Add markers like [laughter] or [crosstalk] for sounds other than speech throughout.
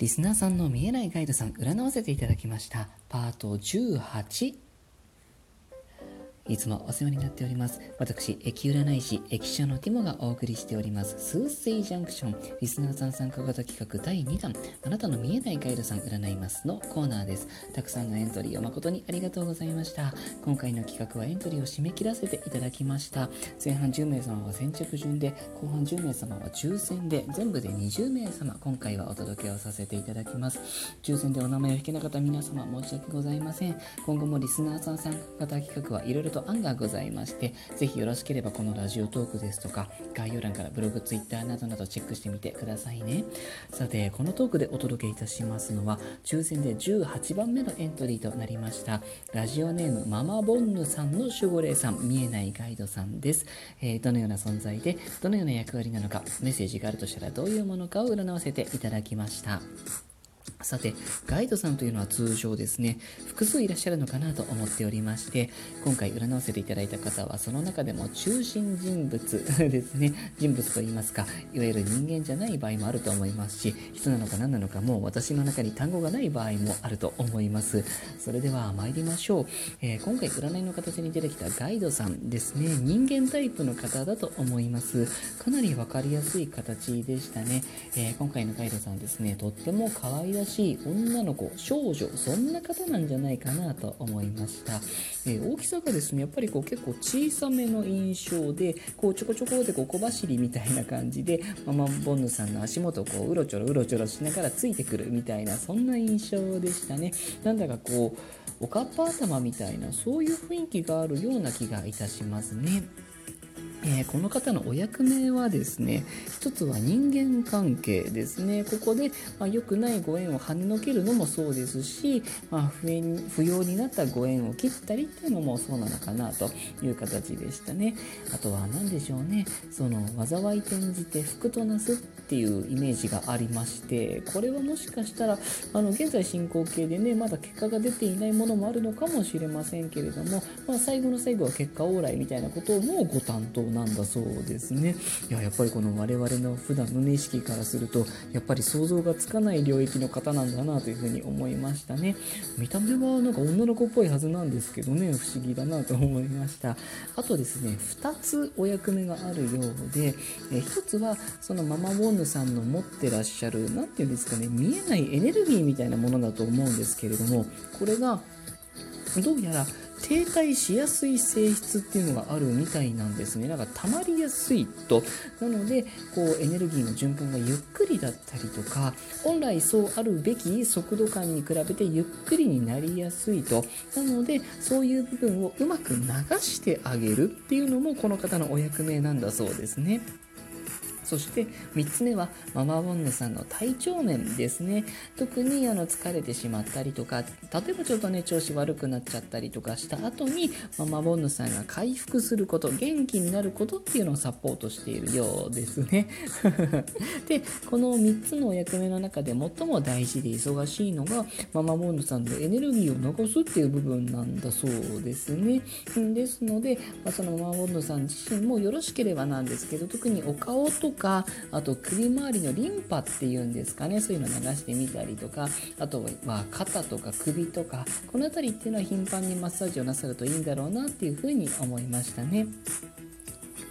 リスナーさんの見えないガイドさん占わせていただきました。パート18いつもお世話になっております。私、駅占い師、駅舎のティモがお送りしております、スーセイジャンクション、リスナーさん参加型企画第2弾、あなたの見えないガイドさん占いますのコーナーです。たくさんのエントリーを誠にありがとうございました。今回の企画はエントリーを締め切らせていただきました。前半10名様は先着順で、後半10名様は抽選で、全部で20名様、今回はお届けをさせていただきます。抽選でお名前を引けなかった皆様、申し訳ございません。今後もリスナーさん参加型企画はいろいろとと案がございまして、ぜひよろしければこのラジオトークですとか、概要欄からブログ、ツイッターなどなどチェックしてみてくださいね。さて、このトークでお届けいたしますのは、抽選で18番目のエントリーとなりました、ラジオネームママボンヌさんの守護霊さん、見えないガイドさんです。えー、どのような存在で、どのような役割なのか、メッセージがあるとしたらどういうものかを占わせていただきました。さて、ガイドさんというのは通常ですね、複数いらっしゃるのかなと思っておりまして、今回占わせていただいた方は、その中でも中心人物 [laughs] ですね、人物といいますか、いわゆる人間じゃない場合もあると思いますし、人なのか何なのかもう私の中に単語がない場合もあると思います。それでは参りましょう。えー、今回占いの形に出てきたガイドさんですね、人間タイプの方だと思います。かなりわかりやすい形でしたね。えー、今回のガイドさんですね、とっても可愛らしいしい女の子少女そんな方なんじゃないかなと思いました、えー、大きさがですねやっぱりこう結構小さめの印象でこうちょこちょこでこう小走りみたいな感じでママボンヌさんの足元をこううろちょろうろちょろしながらついてくるみたいなそんな印象でしたね。なんだかこうおかっぱ頭みたいなそういう雰囲気があるような気がいたしますね。えー、この方のお役目はですね、一つは人間関係ですね。ここで、まあ、良くないご縁を跳ねのけるのもそうですし、まあ、不不要になったご縁を切ったりっていうのもそうなのかなという形でしたね。あとは何でしょうね、その災い転じて福となすっていうイメージがありまして、これはもしかしたら、あの、現在進行形でね、まだ結果が出ていないものもあるのかもしれませんけれども、まあ、最後の最後は結果往来みたいなことをもご担当なんだそうですね。いや、やっぱりこの我々の普段の無意識からすると、やっぱり想像がつかない領域の方なんだなというふうに思いましたね。見た目はなんか女の子っぽいはずなんですけどね、不思議だなと思いました。あとですね、2つお役目があるようで、え1つはそのママボンヌさんの持ってらっしゃる、何て言うんですかね、見えないエネルギーみたいなものだと思うんですけれども、これがどうやら停滞しやすい性質っていうのがあるみたいなんですね。なんか溜まりやすいと。なので、こうエネルギーの循環がゆっくりだったりとか、本来そうあるべき速度感に比べてゆっくりになりやすいと。なので、そういう部分をうまく流してあげるっていうのもこの方のお役目なんだそうですね。そして3つ目はママボンヌさんの体調面ですね。特にあの疲れてしまったりとか、例えばちょっとね、調子悪くなっちゃったりとかした後に、ママボンヌさんが回復すること、元気になることっていうのをサポートしているようですね。[laughs] で、この3つのお役目の中で最も大事で忙しいのが、ママボンヌさんのエネルギーを残すっていう部分なんだそうですね。ですので、まあ、そのママボンヌさん自身もよろしければなんですけど、特にお顔とか、あと首周りのリンパっていうんですかね、そういうの流してみたりとか、あとは肩とか首とか、この辺りっていうのは頻繁にマッサージをなさるといいんだろうなっていうふうに思いましたね。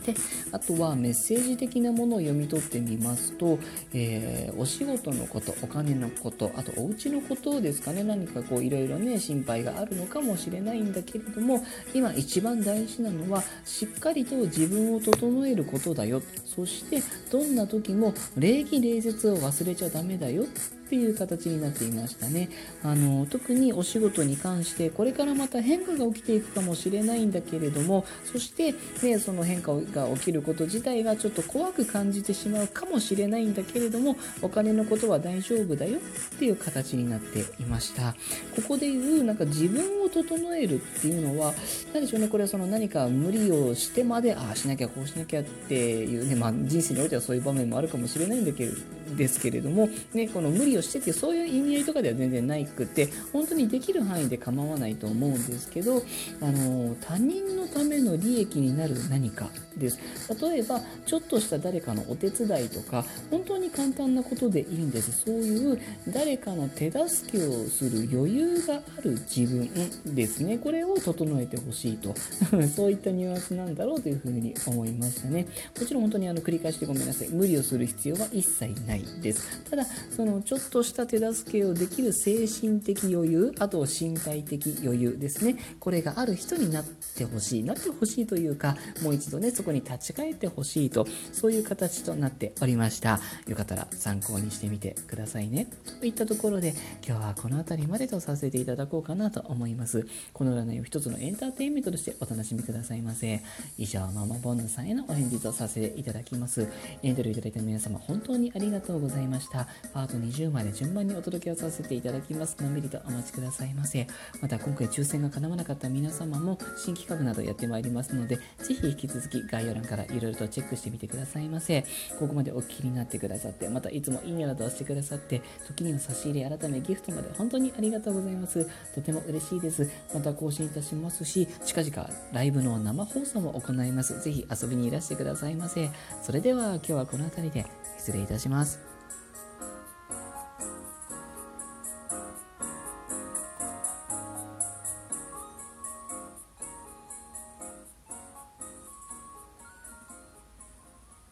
であとはメッセージ的なものを読み取ってみますと、えー、お仕事のことお金のことあとお家のことですかね何かこういろいろね心配があるのかもしれないんだけれども今一番大事なのはしっかりと自分を整えることだよ。そしてどんな時も礼儀礼節を忘れちゃダメだよ。っていう形になっていましたね。あの特にお仕事に関してこれからまた変化が起きていくかもしれないんだけれどもそして、ね、その変化が起きること自体がちょっと怖く感じてしまうかもしれないんだけれどもお金のことは大丈夫だよっていう形になっていました。ここで言うなんか自分を整えるっていうのは何でしょうねこれはその何か無理をしてまでああしなきゃこうしなきゃっていうね、まあ、人生においてはそういう場面もあるかもしれないんだけれんですけれども、ね、この無理をしてっていうそういう意味合いとかでは全然ないくて本当にできる範囲で構わないと思うんですけどあの他人のための利益になる何かです。例えばちょっとした誰かのお手伝いとか本当に簡単なことでいいんです。そういう誰かの手助けをする余裕がある自分ですね。これを整えてほしいと。[laughs] そういったニュアンスなんだろうというふうに思いましたね。もちろん本当にあの繰り返してごめんなさい。無理をする必要は一切ない。です。ただそのちょっとした手助けをできる精神的余裕あと身体的余裕ですね。これがある人になってほしいなってほしいというかもう一度ねそこに立ち返ってほしいとそういう形となっておりました。よかったら参考にしてみてくださいね。といったところで今日はこの辺りまでとさせていただこうかなと思います。この占いを一つのエンターテインメントとしてお楽しみくださいませ。以上ママボンヌさんへのお返事とさせていただきます。エントリーいただいた皆様本当にありがとうございました。パート20まで順番にお届けをさせていただきます。のんびりとお待ちくださいませ。また今回抽選が叶わなかった皆様も新企画などやってまいりますのでぜひ引き続き概要欄からいろいろとチェックしてみてくださいませ。ここまでお聞きになってくださってまたいつもいいねなどをしてくださって時には差し入れ改めギフトまで本当にありがとうございます。とても嬉しいです。また更新いたしますし近々ライブの生放送も行います。ぜひ遊びにいらしてくださいませ。それでは今日はこの辺りで。失礼いたします。